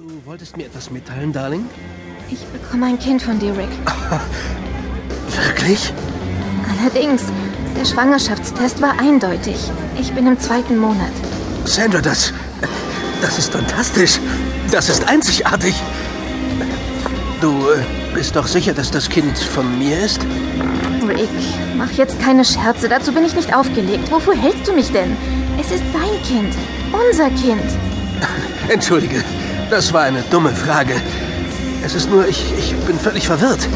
Du wolltest mir etwas mitteilen, Darling? Ich bekomme ein Kind von dir, Rick. Wirklich? Allerdings, der Schwangerschaftstest war eindeutig. Ich bin im zweiten Monat. Sandra, das. Das ist fantastisch. Das ist einzigartig. Du äh, bist doch sicher, dass das Kind von mir ist? Rick, mach jetzt keine Scherze. Dazu bin ich nicht aufgelegt. Wofür hältst du mich denn? Es ist dein Kind. Unser Kind. Entschuldige, das war eine dumme Frage. Es ist nur, ich, ich bin völlig verwirrt.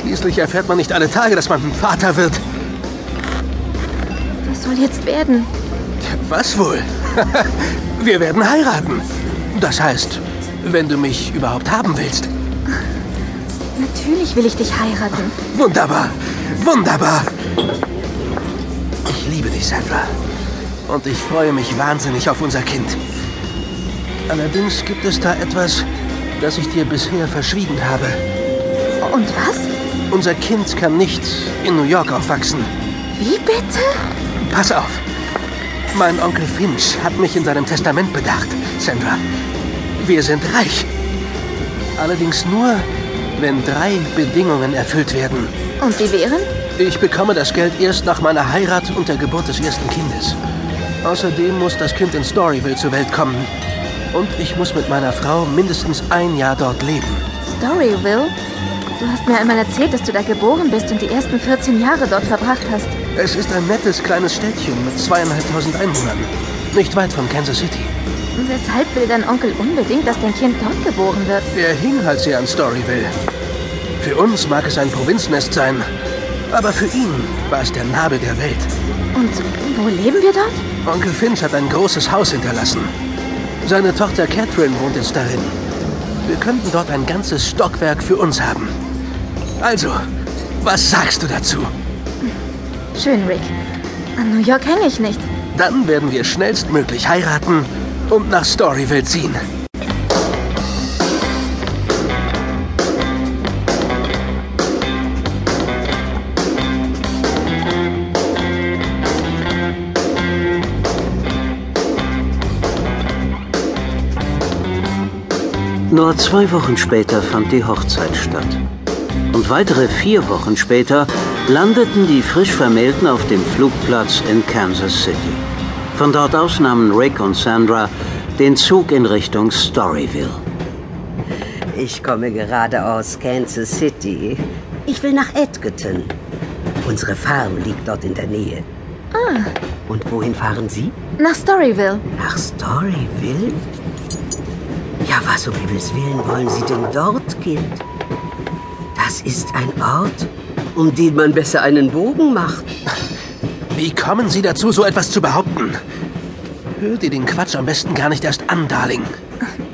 Schließlich erfährt man nicht alle Tage, dass man ein Vater wird. Was soll jetzt werden? Was wohl? Wir werden heiraten. Das heißt, wenn du mich überhaupt haben willst. Natürlich will ich dich heiraten. Wunderbar, wunderbar. Ich liebe dich, Sandra. Und ich freue mich wahnsinnig auf unser Kind. Allerdings gibt es da etwas, das ich dir bisher verschwiegen habe. Und was? Unser Kind kann nicht in New York aufwachsen. Wie bitte? Pass auf. Mein Onkel Finch hat mich in seinem Testament bedacht, Sandra. Wir sind reich. Allerdings nur, wenn drei Bedingungen erfüllt werden. Und die wären? Ich bekomme das Geld erst nach meiner Heirat und der Geburt des ersten Kindes. Außerdem muss das Kind in Storyville zur Welt kommen. Und ich muss mit meiner Frau mindestens ein Jahr dort leben. Storyville? Du hast mir einmal erzählt, dass du da geboren bist und die ersten 14 Jahre dort verbracht hast. Es ist ein nettes kleines Städtchen mit zweieinhalbtausend Einwohnern. Nicht weit von Kansas City. Weshalb will dein Onkel unbedingt, dass dein Kind dort geboren wird? Er hing halt sehr an Storyville. Für uns mag es ein Provinznest sein, aber für ihn war es der Nabel der Welt. Und wo leben wir dort? Onkel Finch hat ein großes Haus hinterlassen. Seine Tochter Catherine wohnt jetzt darin. Wir könnten dort ein ganzes Stockwerk für uns haben. Also, was sagst du dazu? Schön, Rick. An New York hänge ich nicht. Dann werden wir schnellstmöglich heiraten und nach Storyville ziehen. Nur zwei Wochen später fand die Hochzeit statt. Und weitere vier Wochen später landeten die frisch Vermählten auf dem Flugplatz in Kansas City. Von dort aus nahmen Rick und Sandra den Zug in Richtung Storyville. Ich komme gerade aus Kansas City. Ich will nach Edgerton. Unsere Farm liegt dort in der Nähe. Ah, Und wohin fahren Sie? nach Storyville. Nach Storyville? Ja, was um Himmels Willen wollen Sie denn dort, Kind? Das ist ein Ort, um den man besser einen Bogen macht. Wie kommen Sie dazu, so etwas zu behaupten? Hör dir den Quatsch am besten gar nicht erst an, Darling.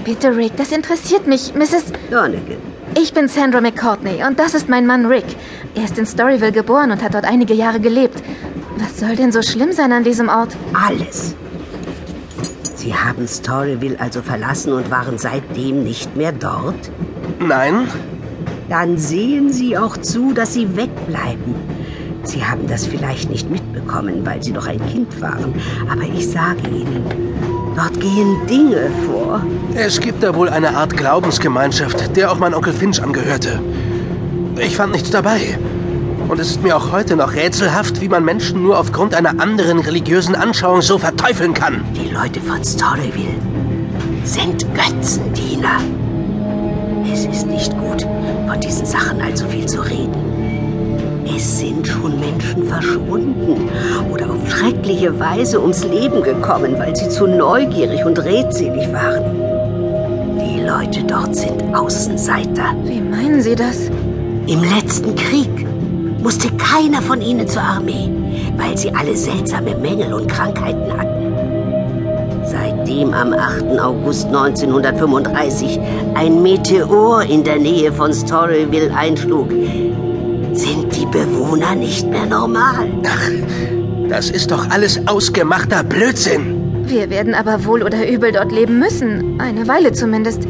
Bitte, Rick, das interessiert mich. Mrs. Donegan, Ich bin Sandra McCourtney und das ist mein Mann Rick. Er ist in Storyville geboren und hat dort einige Jahre gelebt. Was soll denn so schlimm sein an diesem Ort? alles. Sie haben Storyville also verlassen und waren seitdem nicht mehr dort? Nein? Dann sehen Sie auch zu, dass Sie wegbleiben. Sie haben das vielleicht nicht mitbekommen, weil Sie noch ein Kind waren. Aber ich sage Ihnen, dort gehen Dinge vor. Es gibt da wohl eine Art Glaubensgemeinschaft, der auch mein Onkel Finch angehörte. Ich fand nichts dabei. Und es ist mir auch heute noch rätselhaft, wie man Menschen nur aufgrund einer anderen religiösen Anschauung so verteufeln kann. Die Leute von Storyville sind Götzendiener. Es ist nicht gut, von diesen Sachen allzu viel zu reden. Es sind schon Menschen verschwunden oder auf schreckliche Weise ums Leben gekommen, weil sie zu neugierig und redselig waren. Die Leute dort sind Außenseiter. Wie meinen Sie das? Im letzten Krieg musste keiner von ihnen zur Armee, weil sie alle seltsame Mängel und Krankheiten hatten. Seitdem am 8. August 1935 ein Meteor in der Nähe von Storyville einschlug, sind die Bewohner nicht mehr normal. Ach, das ist doch alles ausgemachter Blödsinn. Wir werden aber wohl oder übel dort leben müssen. Eine Weile zumindest.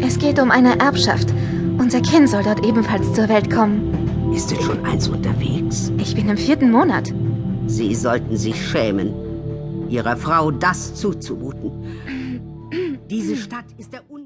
Es geht um eine Erbschaft. Unser Kind soll dort ebenfalls zur Welt kommen. Ist denn schon eins unterwegs? Ich bin im vierten Monat. Sie sollten sich schämen, Ihrer Frau das zuzumuten. Diese Stadt ist der Un